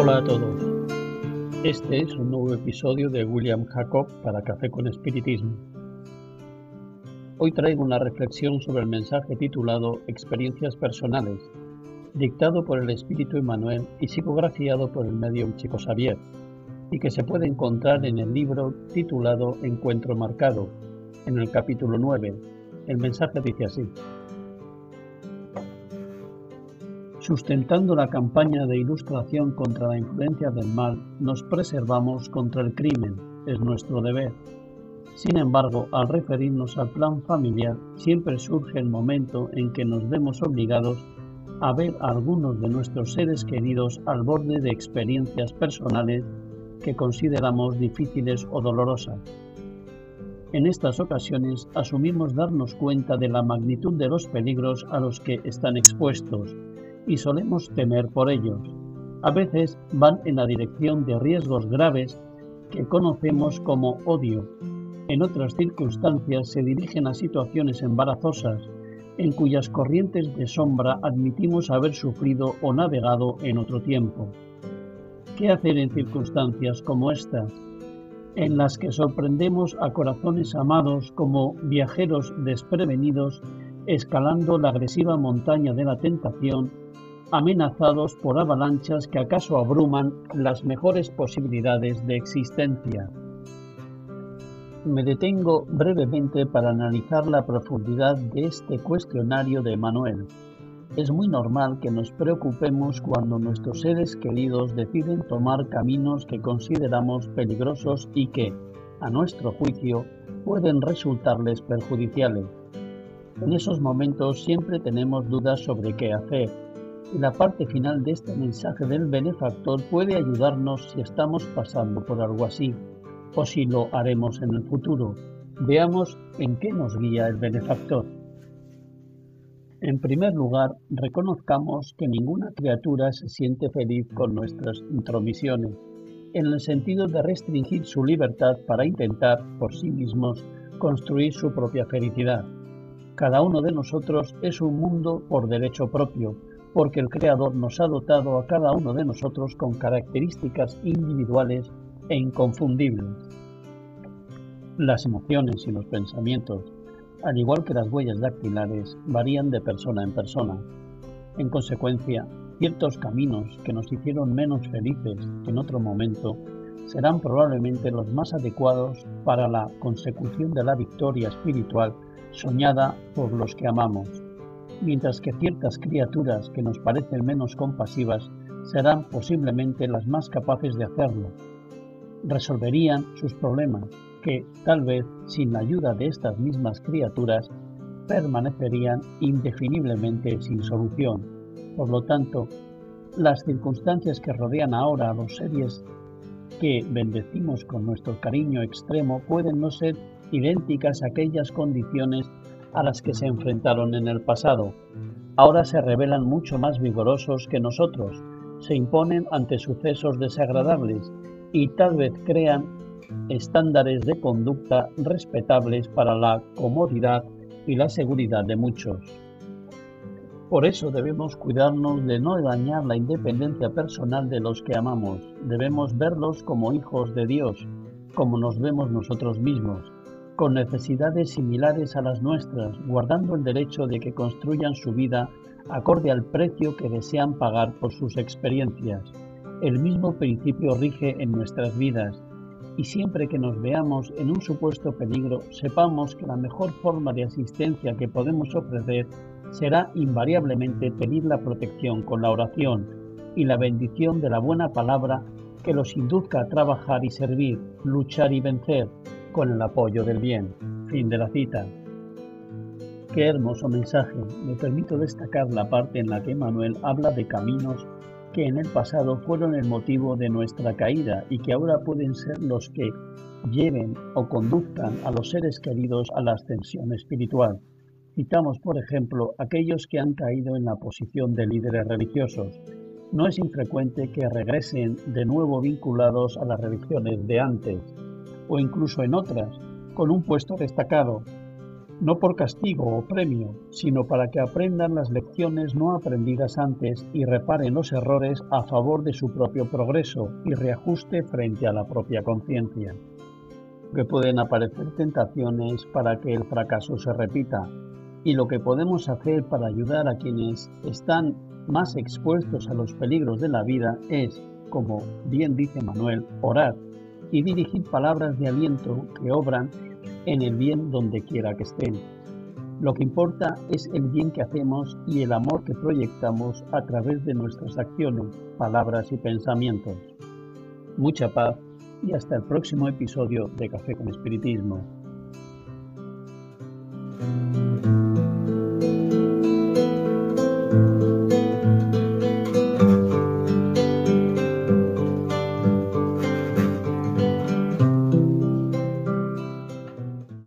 Hola a todos. Este es un nuevo episodio de William Jacob para Café con Espiritismo. Hoy traigo una reflexión sobre el mensaje titulado Experiencias personales, dictado por el Espíritu Emmanuel y psicografiado por el medium Chico Xavier, y que se puede encontrar en el libro titulado Encuentro Marcado, en el capítulo 9. El mensaje dice así. Sustentando la campaña de ilustración contra la influencia del mal, nos preservamos contra el crimen, es nuestro deber. Sin embargo, al referirnos al plan familiar, siempre surge el momento en que nos vemos obligados a ver a algunos de nuestros seres queridos al borde de experiencias personales que consideramos difíciles o dolorosas. En estas ocasiones asumimos darnos cuenta de la magnitud de los peligros a los que están expuestos y solemos temer por ellos. A veces van en la dirección de riesgos graves que conocemos como odio. En otras circunstancias se dirigen a situaciones embarazosas en cuyas corrientes de sombra admitimos haber sufrido o navegado en otro tiempo. ¿Qué hacer en circunstancias como estas, en las que sorprendemos a corazones amados como viajeros desprevenidos escalando la agresiva montaña de la tentación, amenazados por avalanchas que acaso abruman las mejores posibilidades de existencia? Me detengo brevemente para analizar la profundidad de este cuestionario de Manuel es muy normal que nos preocupemos cuando nuestros seres queridos deciden tomar caminos que consideramos peligrosos y que, a nuestro juicio, pueden resultarles perjudiciales. En esos momentos siempre tenemos dudas sobre qué hacer, la parte final de este mensaje del benefactor puede ayudarnos si estamos pasando por algo así, o si lo haremos en el futuro. Veamos en qué nos guía el benefactor. En primer lugar, reconozcamos que ninguna criatura se siente feliz con nuestras intromisiones, en el sentido de restringir su libertad para intentar, por sí mismos, construir su propia felicidad. Cada uno de nosotros es un mundo por derecho propio, porque el Creador nos ha dotado a cada uno de nosotros con características individuales e inconfundibles. Las emociones y los pensamientos al igual que las huellas dactilares, varían de persona en persona. En consecuencia, ciertos caminos que nos hicieron menos felices en otro momento serán probablemente los más adecuados para la consecución de la victoria espiritual soñada por los que amamos, mientras que ciertas criaturas que nos parecen menos compasivas serán posiblemente las más capaces de hacerlo. Resolverían sus problemas que, tal vez sin la ayuda de estas mismas criaturas, permanecerían indefiniblemente sin solución. Por lo tanto, las circunstancias que rodean ahora a los seres que bendecimos con nuestro cariño extremo pueden no ser idénticas a aquellas condiciones a las que se enfrentaron en el pasado. Ahora se revelan mucho más vigorosos que nosotros, se imponen ante sucesos desagradables y tal vez crean estándares de conducta respetables para la comodidad y la seguridad de muchos. Por eso debemos cuidarnos de no dañar la independencia personal de los que amamos. Debemos verlos como hijos de Dios, como nos vemos nosotros mismos, con necesidades similares a las nuestras, guardando el derecho de que construyan su vida acorde al precio que desean pagar por sus experiencias. El mismo principio rige en nuestras vidas y siempre que nos veamos en un supuesto peligro, sepamos que la mejor forma de asistencia que podemos ofrecer será invariablemente pedir la protección con la oración y la bendición de la buena palabra que los induzca a trabajar y servir, luchar y vencer con el apoyo del bien. Fin de la cita. Qué hermoso mensaje. Me permito destacar la parte en la que Manuel habla de caminos que en el pasado fueron el motivo de nuestra caída y que ahora pueden ser los que lleven o conduzcan a los seres queridos a la ascensión espiritual. Citamos, por ejemplo, aquellos que han caído en la posición de líderes religiosos. No es infrecuente que regresen de nuevo vinculados a las religiones de antes, o incluso en otras, con un puesto destacado. no por castigo o premio, sino para que aprendan las lecciones no aprendidas antes y reparen los errores a favor de su propio progreso y reajuste frente a la propia conciencia. Que pueden aparecer tentaciones para que el fracaso se repita, y lo que podemos hacer para ayudar a quienes están más expuestos a los peligros de la vida es, como bien dice Manuel, orar y dirigir palabras de aliento que obran en el bien donde quiera que estén. Lo que importa es el bien que hacemos y el amor que proyectamos a través de nuestras acciones, palabras y pensamientos. Mucha paz y hasta el próximo episodio de Café con Espiritismo.